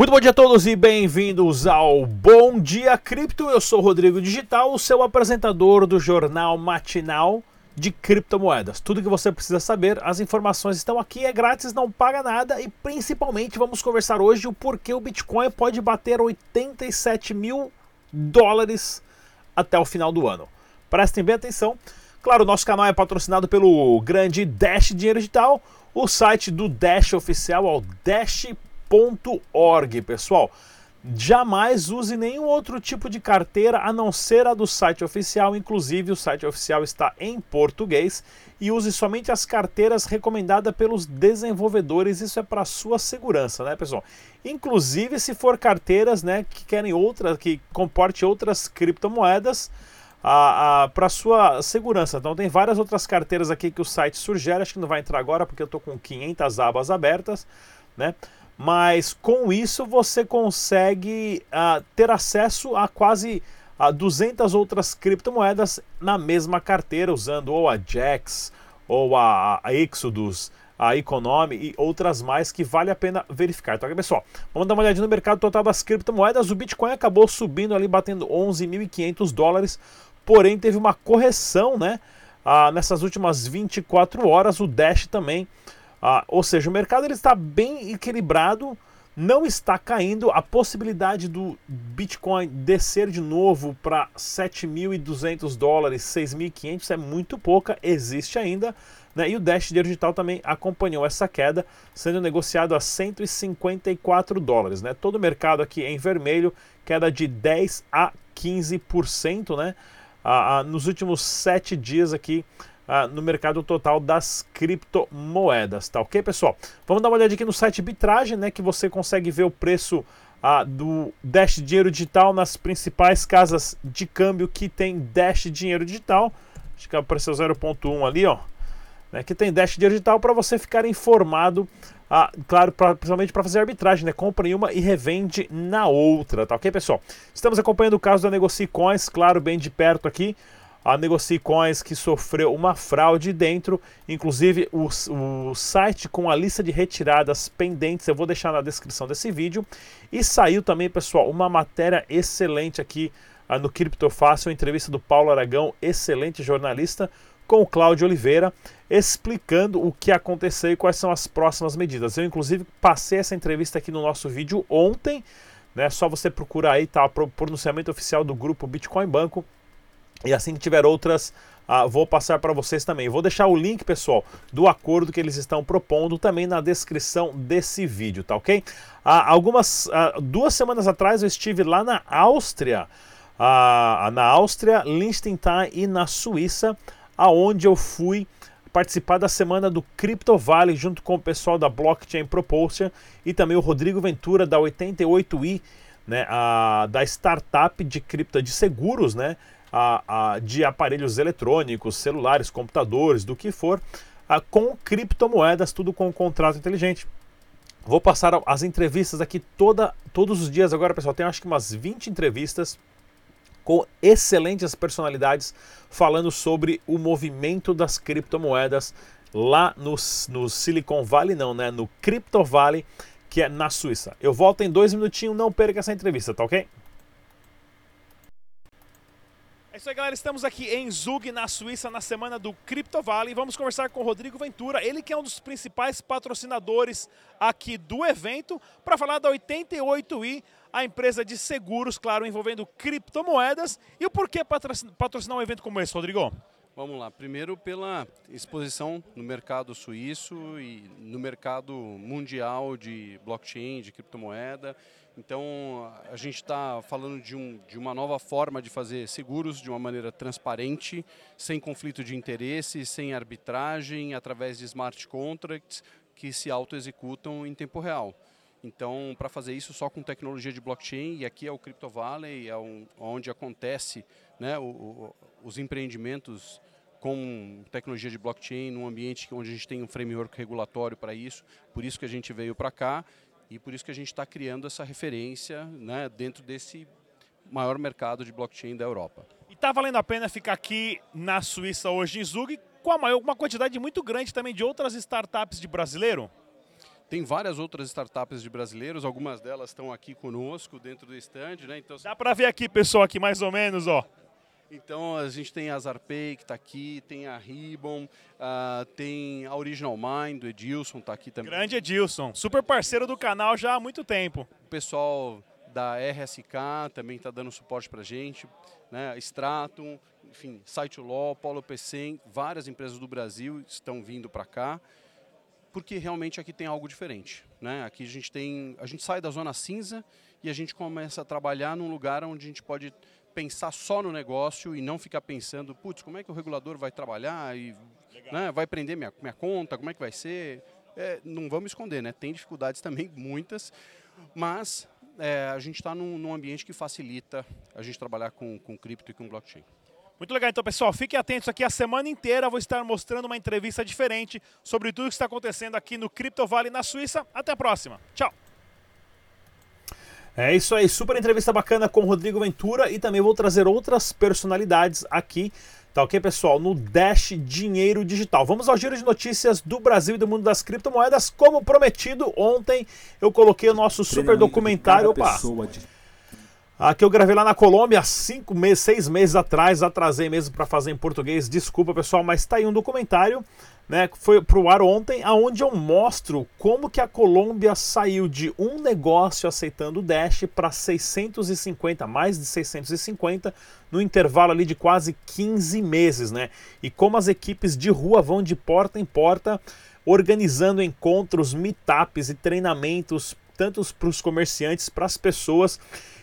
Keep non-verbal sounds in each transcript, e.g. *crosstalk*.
Muito bom dia a todos e bem-vindos ao Bom Dia Cripto. Eu sou Rodrigo Digital, o seu apresentador do jornal matinal de criptomoedas. Tudo que você precisa saber, as informações estão aqui, é grátis, não paga nada e principalmente vamos conversar hoje o porquê o Bitcoin pode bater 87 mil dólares até o final do ano. Prestem bem atenção. Claro, nosso canal é patrocinado pelo grande Dash Dinheiro Digital, o site do Dash oficial é o Dash.com .org, pessoal. Jamais use nenhum outro tipo de carteira a não ser a do site oficial, inclusive o site oficial está em português e use somente as carteiras recomendadas pelos desenvolvedores, isso é para sua segurança, né, pessoal? Inclusive se for carteiras, né, que querem outra, que comporte outras criptomoedas, para sua segurança. Então tem várias outras carteiras aqui que o site sugere, acho que não vai entrar agora porque eu estou com 500 abas abertas, né? Mas com isso você consegue uh, ter acesso a quase uh, 200 outras criptomoedas na mesma carteira, usando ou a Jax, ou a, a Exodus, a Economy e outras mais que vale a pena verificar. Então, pessoal, vamos dar uma olhadinha no mercado total das criptomoedas. O Bitcoin acabou subindo ali, batendo 11.500 dólares, porém teve uma correção, né? Ah, nessas últimas 24 horas, o Dash também ah, ou seja, o mercado ele está bem equilibrado, não está caindo. A possibilidade do Bitcoin descer de novo para 7.200 dólares, 6.500 é muito pouca, existe ainda. Né? E o Dash Digital também acompanhou essa queda, sendo negociado a 154 dólares. Né? Todo o mercado aqui em vermelho, queda de 10 a 15%. Né? Ah, ah, nos últimos sete dias aqui ah, no mercado total das criptomoedas, tá ok, pessoal? Vamos dar uma olhada aqui no site Bitragem, né, que você consegue ver o preço ah, do Dash Dinheiro Digital nas principais casas de câmbio que tem Dash Dinheiro Digital. Acho que apareceu 0.1 ali, ó. Né, que tem Dash Dinheiro Digital para você ficar informado ah, claro, pra, principalmente para fazer arbitragem, né? Compra em uma e revende na outra, tá ok, pessoal? Estamos acompanhando o caso da Negocie Coins, claro, bem de perto aqui a Negocie Coins que sofreu uma fraude dentro, inclusive o, o site com a lista de retiradas pendentes, eu vou deixar na descrição desse vídeo. E saiu também, pessoal, uma matéria excelente aqui uh, no Criptofácil, entrevista do Paulo Aragão, excelente jornalista, com o Cláudio Oliveira, explicando o que aconteceu e quais são as próximas medidas. Eu, inclusive, passei essa entrevista aqui no nosso vídeo ontem, né? Só você procurar aí, tá? O pronunciamento oficial do grupo Bitcoin Banco e assim que tiver outras, uh, vou passar para vocês também. Vou deixar o link, pessoal, do acordo que eles estão propondo também na descrição desse vídeo, tá ok? Uh, algumas, uh, duas semanas atrás eu estive lá na Áustria, na Áustria, Liechtenstein e na Suíça, aonde eu fui participar da semana do Crypto Valley junto com o pessoal da Blockchain Propulsion e também o Rodrigo Ventura da 88i, né, a, da startup de cripto de seguros, né? A, a, de aparelhos eletrônicos, celulares, computadores, do que for, a, com criptomoedas, tudo com um contrato inteligente. Vou passar as entrevistas aqui toda, todos os dias agora, pessoal. Tem acho que umas 20 entrevistas com excelentes personalidades falando sobre o movimento das criptomoedas lá no, no Silicon Valley, não, né? No Crypto Valley, que é na Suíça. Eu volto em dois minutinhos, não perca essa entrevista, tá ok? É isso aí, galera. Estamos aqui em Zug, na Suíça, na semana do Crypto Valley. Vamos conversar com o Rodrigo Ventura, ele que é um dos principais patrocinadores aqui do evento, para falar da 88i, a empresa de seguros, claro, envolvendo criptomoedas. E o porquê patrocinar um evento como esse, Rodrigo? Vamos lá. Primeiro, pela exposição no mercado suíço e no mercado mundial de blockchain, de criptomoeda. Então, a gente está falando de, um, de uma nova forma de fazer seguros de uma maneira transparente, sem conflito de interesse, sem arbitragem, através de smart contracts que se auto-executam em tempo real. Então, para fazer isso só com tecnologia de blockchain, e aqui é o Crypto Valley, é um, onde acontece né, o, o, os empreendimentos com tecnologia de blockchain, num ambiente onde a gente tem um framework regulatório para isso, por isso que a gente veio para cá e por isso que a gente está criando essa referência né, dentro desse maior mercado de blockchain da Europa. E está valendo a pena ficar aqui na Suíça hoje em Zug com maior, uma quantidade muito grande também de outras startups de brasileiro? tem várias outras startups de brasileiros, algumas delas estão aqui conosco dentro do stand, né? Então, Dá para ver aqui, pessoal, aqui mais ou menos, ó. Então a gente tem a Zarpay que está aqui, tem a Ribbon, uh, tem a Original Mind, do Edilson está aqui também. Grande Edilson, super parceiro do canal já há muito tempo. O pessoal da RSK também está dando suporte para a gente, né? Stratum, enfim, Site Law, Polo PC, várias empresas do Brasil estão vindo para cá, porque realmente aqui tem algo diferente. Né? Aqui a gente tem, a gente sai da zona cinza e a gente começa a trabalhar num lugar onde a gente pode pensar só no negócio e não ficar pensando, putz, como é que o regulador vai trabalhar e né, vai prender minha, minha conta, como é que vai ser? É, não vamos esconder, né? Tem dificuldades *laughs* também, muitas, mas é, a gente está num, num, ambiente que facilita a gente trabalhar com, com cripto e com blockchain. Muito legal, então pessoal, fiquem atentos aqui a semana inteira, vou estar mostrando uma entrevista diferente sobre tudo que está acontecendo aqui no Crypto Valley na Suíça. Até a próxima, tchau! É isso aí, super entrevista bacana com o Rodrigo Ventura e também vou trazer outras personalidades aqui, tá ok, pessoal? No Dash Dinheiro Digital. Vamos ao giro de notícias do Brasil e do mundo das criptomoedas. Como prometido, ontem eu coloquei o nosso super documentário. Opa! Aqui eu gravei lá na Colômbia cinco meses, seis meses atrás, atrasei mesmo para fazer em português. Desculpa, pessoal, mas tá aí um documentário né, foi pro ar ontem, aonde eu mostro como que a Colômbia saiu de um negócio aceitando o Dash para 650, mais de 650, no intervalo ali de quase 15 meses, né? E como as equipes de rua vão de porta em porta organizando encontros, meetups e treinamentos, tanto para os comerciantes, para as pessoas.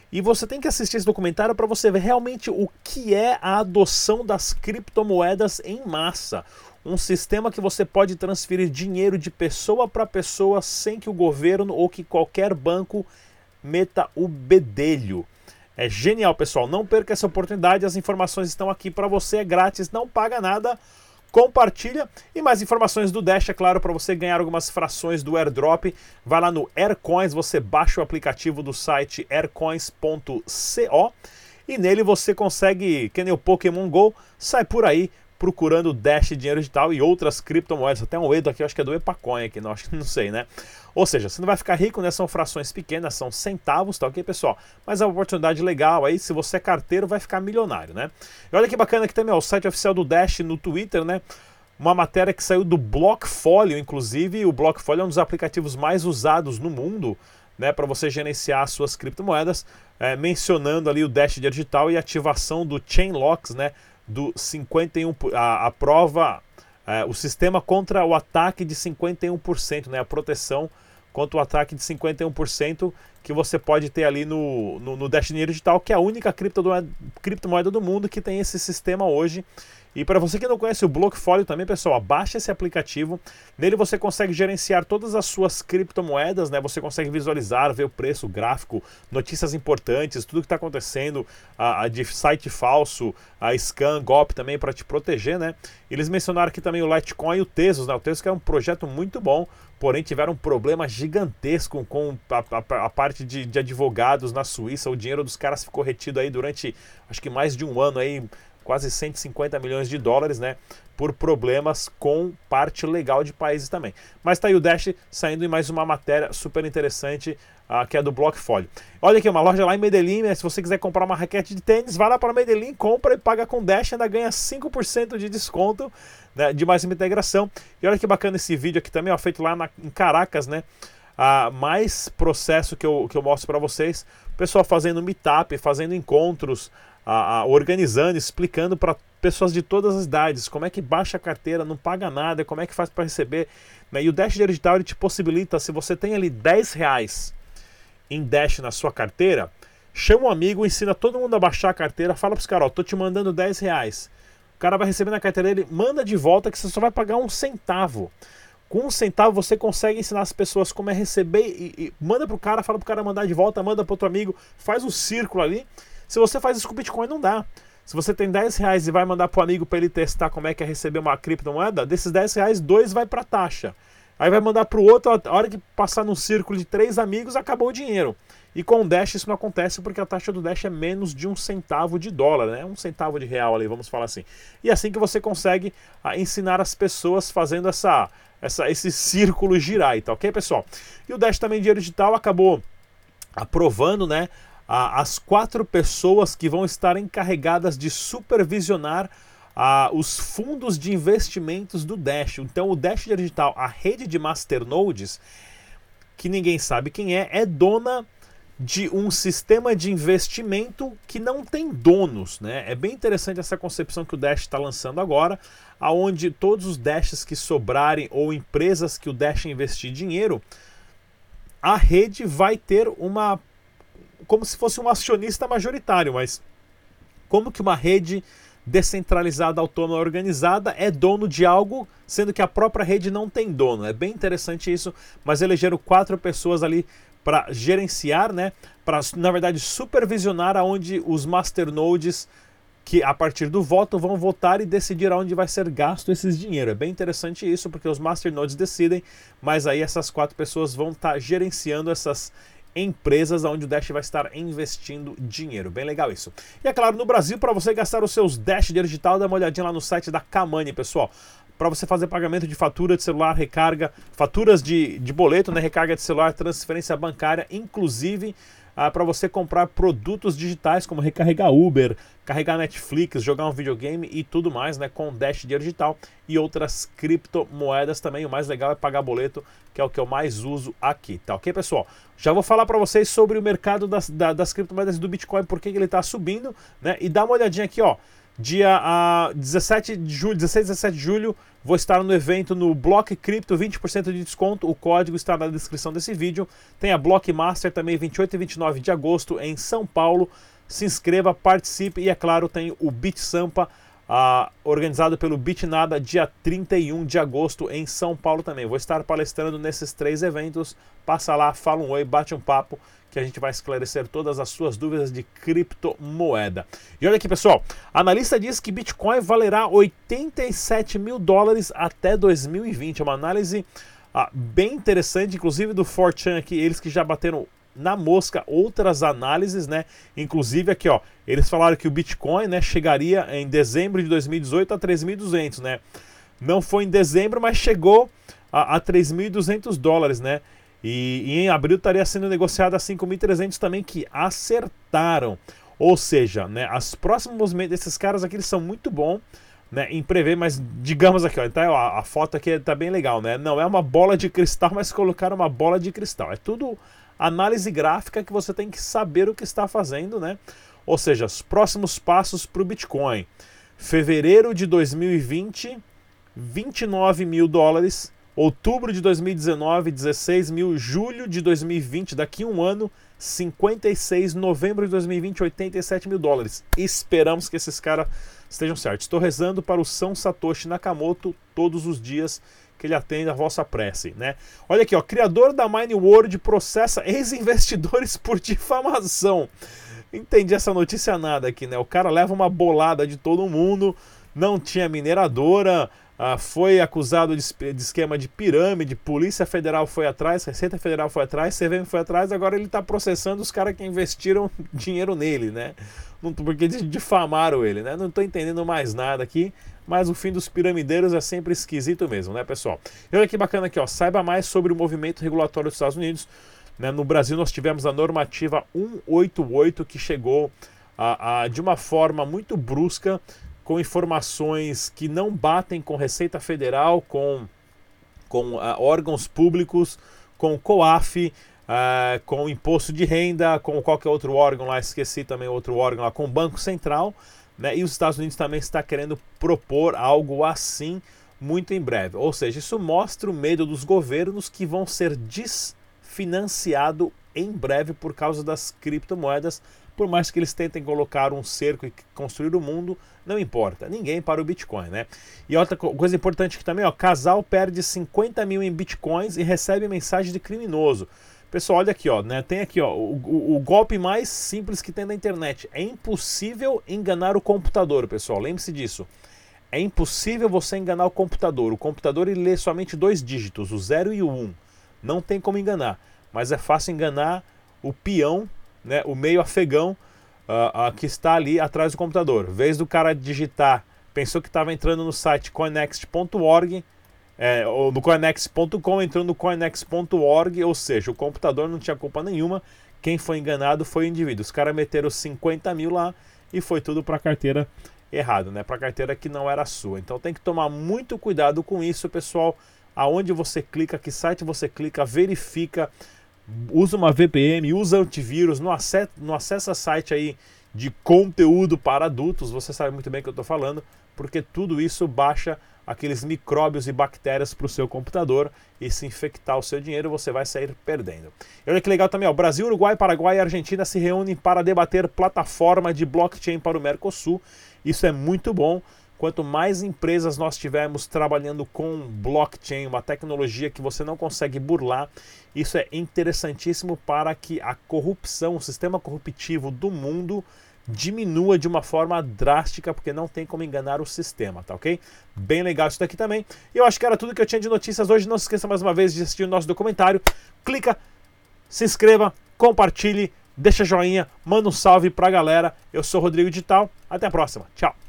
E você tem que assistir esse documentário para você ver realmente o que é a adoção das criptomoedas em massa um sistema que você pode transferir dinheiro de pessoa para pessoa sem que o governo ou que qualquer banco meta o bedelho. É genial, pessoal. Não perca essa oportunidade. As informações estão aqui para você, é grátis, não paga nada. Compartilha e mais informações do Dash, é claro, para você ganhar algumas frações do airdrop. Vai lá no Aircoins, você baixa o aplicativo do site aircoins.co e nele você consegue, que nem o Pokémon Go, sai por aí procurando Dash dinheiro digital e outras criptomoedas. Até um Edo aqui, acho que é do Epacoin aqui, não, acho que *laughs* não sei, né? Ou seja, você não vai ficar rico, né? São frações pequenas, são centavos, tá ok, pessoal? Mas é uma oportunidade legal aí, se você é carteiro, vai ficar milionário, né? E olha que bacana aqui também, ó, o site oficial do Dash no Twitter, né? Uma matéria que saiu do Blockfolio, inclusive, o Blockfolio é um dos aplicativos mais usados no mundo, né, para você gerenciar suas criptomoedas, é, mencionando ali o Dash digital e ativação do Chainlocks, né, do 51 a, a prova é, o sistema contra o ataque de 51%, né, a proteção contra o ataque de 51% que você pode ter ali no, no, no Dash Dinheiro Digital, que é a única criptomoeda, criptomoeda do mundo que tem esse sistema hoje e para você que não conhece o Blockfolio também, pessoal, baixe esse aplicativo. Nele você consegue gerenciar todas as suas criptomoedas, né? Você consegue visualizar, ver o preço, o gráfico, notícias importantes, tudo que está acontecendo, a, a, de site falso, a scam, golpe também para te proteger, né? Eles mencionaram aqui também o Litecoin e o Tesos, né? O Tesos que é um projeto muito bom, porém tiveram um problema gigantesco com a, a, a parte de, de advogados na Suíça. O dinheiro dos caras ficou retido aí durante acho que mais de um ano aí quase 150 milhões de dólares, né? Por problemas com parte legal de países também. Mas tá aí o Dash saindo em mais uma matéria super interessante, uh, que é do Blockfolio. Olha aqui, uma loja lá em Medellín, né? se você quiser comprar uma raquete de tênis, vai lá para Medellín, compra e paga com Dash, ainda ganha 5% de desconto né, de mais uma integração. E olha que bacana esse vídeo aqui também, ó, feito lá na, em Caracas, né? Uh, mais processo que eu, que eu mostro para vocês. Pessoal fazendo meetup, fazendo encontros, a, a, organizando, explicando para pessoas de todas as idades como é que baixa a carteira, não paga nada, como é que faz para receber. Né? E o Dash Digital ele te possibilita, se você tem ali 10 reais em Dash na sua carteira, chama um amigo, ensina todo mundo a baixar a carteira, fala para os caras, ó, tô te mandando 10 reais. O cara vai receber na carteira dele, manda de volta que você só vai pagar um centavo. Com um centavo você consegue ensinar as pessoas como é receber e, e manda pro cara, fala pro cara mandar de volta, manda pro outro amigo, faz um círculo ali se você faz isso com Bitcoin, não dá. Se você tem 10 reais e vai mandar para o amigo para ele testar como é que é receber uma criptomoeda, desses 10 reais, dois vai para taxa. Aí vai mandar para o outro, a hora que passar num círculo de três amigos, acabou o dinheiro. E com o Dash isso não acontece porque a taxa do Dash é menos de um centavo de dólar, né? Um centavo de real ali, vamos falar assim. E é assim que você consegue ah, ensinar as pessoas fazendo essa, essa, esse círculo girar, tá ok, pessoal? E o Dash também Dinheiro Digital acabou aprovando, né, as quatro pessoas que vão estar encarregadas de supervisionar os fundos de investimentos do Dash. Então, o Dash Digital, a rede de masternodes, que ninguém sabe quem é, é dona de um sistema de investimento que não tem donos, né? É bem interessante essa concepção que o Dash está lançando agora, aonde todos os Dashes que sobrarem ou empresas que o Dash investir dinheiro, a rede vai ter uma como se fosse um acionista majoritário, mas como que uma rede descentralizada, autônoma, organizada é dono de algo, sendo que a própria rede não tem dono. É bem interessante isso, mas elegeram quatro pessoas ali para gerenciar, né, para na verdade supervisionar aonde os masternodes que a partir do voto vão votar e decidir aonde vai ser gasto esses dinheiro. É bem interessante isso, porque os masternodes decidem, mas aí essas quatro pessoas vão estar tá gerenciando essas empresas onde o Dash vai estar investindo dinheiro. Bem legal isso. E é claro, no Brasil, para você gastar os seus Dash digital, dá uma olhadinha lá no site da Kamani, pessoal para você fazer pagamento de fatura de celular, recarga, faturas de, de boleto, né, recarga de celular, transferência bancária, inclusive ah, para você comprar produtos digitais como recarregar Uber, carregar Netflix, jogar um videogame e tudo mais, né, com Dash Dinheiro Digital e outras criptomoedas também. O mais legal é pagar boleto, que é o que eu mais uso aqui, tá ok, pessoal? Já vou falar para vocês sobre o mercado das, da, das criptomoedas do Bitcoin, por que ele está subindo, né? E dá uma olhadinha aqui, ó. Dia uh, 17 de julho, 16 17 de julho, vou estar no evento no Block Crypto, 20% de desconto. O código está na descrição desse vídeo. Tem a Block Master também, 28 e 29 de agosto, em São Paulo. Se inscreva, participe e, é claro, tem o Bit Sampa Uh, organizado pelo Bitnada, dia 31 de agosto em São Paulo também. Vou estar palestrando nesses três eventos. Passa lá, fala um oi, bate um papo, que a gente vai esclarecer todas as suas dúvidas de criptomoeda. E olha aqui, pessoal, analista diz que Bitcoin valerá 87 mil dólares até 2020. É uma análise uh, bem interessante, inclusive do Fortran aqui, eles que já bateram na mosca outras análises, né? Inclusive aqui, ó, eles falaram que o Bitcoin, né, chegaria em dezembro de 2018 a 3.200, né? Não foi em dezembro, mas chegou a, a 3.200 dólares, né? E, e, em abril estaria sendo negociado a 5.300 também, que acertaram. Ou seja, né, as próximos movimentos desses caras aqui eles são muito bons né, em prever, mas digamos aqui, ó, então, ó, a foto aqui tá bem legal, né? Não é uma bola de cristal, mas colocaram uma bola de cristal. É tudo análise gráfica que você tem que saber o que está fazendo, né? Ou seja, os próximos passos para o Bitcoin. Fevereiro de 2020, 29 mil dólares. Outubro de 2019, 16 mil. Julho de 2020, daqui a um ano, 56. Novembro de 2020, 87 mil dólares. Esperamos que esses caras estejam certos. Estou rezando para o São Satoshi Nakamoto todos os dias que ele atenda a vossa prece, né? Olha aqui, ó, criador da Mine World processa ex-investidores *laughs* por difamação. Entendi essa notícia nada aqui, né? O cara leva uma bolada de todo mundo, não tinha mineradora, ah, foi acusado de, de, esquema de pirâmide, Polícia Federal foi atrás, Receita Federal foi atrás, CVM foi atrás, agora ele está processando os caras que investiram *laughs* dinheiro nele, né? Porque difamaram ele, né? Não estou entendendo mais nada aqui mas o fim dos piramideiros é sempre esquisito mesmo, né, pessoal? E olha que bacana aqui, ó, saiba mais sobre o movimento regulatório dos Estados Unidos. Né? No Brasil nós tivemos a normativa 188 que chegou a, a, de uma forma muito brusca, com informações que não batem com Receita Federal, com, com uh, órgãos públicos, com COAF, uh, com Imposto de Renda, com qualquer outro órgão lá, esqueci também outro órgão lá, com o Banco Central. Né? E os Estados Unidos também está querendo propor algo assim muito em breve. Ou seja, isso mostra o medo dos governos que vão ser desfinanciados em breve por causa das criptomoedas. Por mais que eles tentem colocar um cerco e construir o mundo, não importa. Ninguém para o Bitcoin, né? E outra coisa importante aqui também, ó, casal perde 50 mil em Bitcoins e recebe mensagem de criminoso. Pessoal, olha aqui, ó, né? Tem aqui, ó, o, o, o, golpe mais simples que tem na internet. É impossível enganar o computador, pessoal. Lembre-se disso. É impossível você enganar o computador. O computador ele lê somente dois dígitos, o 0 e o 1. Um. Não tem como enganar. Mas é fácil enganar o peão, né, o meio afegão uh, uh, que está ali atrás do computador. Vez do cara digitar, pensou que estava entrando no site coinext.org, é, ou no coinex.com, entrou no coinex.org, ou seja, o computador não tinha culpa nenhuma, quem foi enganado foi o indivíduo. Os caras meteram 50 mil lá e foi tudo para a carteira errado, né? Para a carteira que não era sua. Então tem que tomar muito cuidado com isso, pessoal. Aonde você clica, que site você clica, verifica, usa uma VPN, usa antivírus, não acessa, não acessa site aí de conteúdo para adultos, você sabe muito bem o que eu estou falando, porque tudo isso baixa aqueles micróbios e bactérias para o seu computador e se infectar o seu dinheiro, você vai sair perdendo. E olha que legal também, ó, Brasil, Uruguai, Paraguai e Argentina se reúnem para debater plataforma de blockchain para o Mercosul. Isso é muito bom. Quanto mais empresas nós tivermos trabalhando com blockchain, uma tecnologia que você não consegue burlar, isso é interessantíssimo para que a corrupção, o sistema corruptivo do mundo diminua de uma forma drástica, porque não tem como enganar o sistema, tá ok? Bem legal isso daqui também. E eu acho que era tudo que eu tinha de notícias hoje. Não se esqueça mais uma vez de assistir o nosso documentário. Clica, se inscreva, compartilhe, deixa joinha, manda um salve pra galera. Eu sou Rodrigo Digital. Até a próxima. Tchau.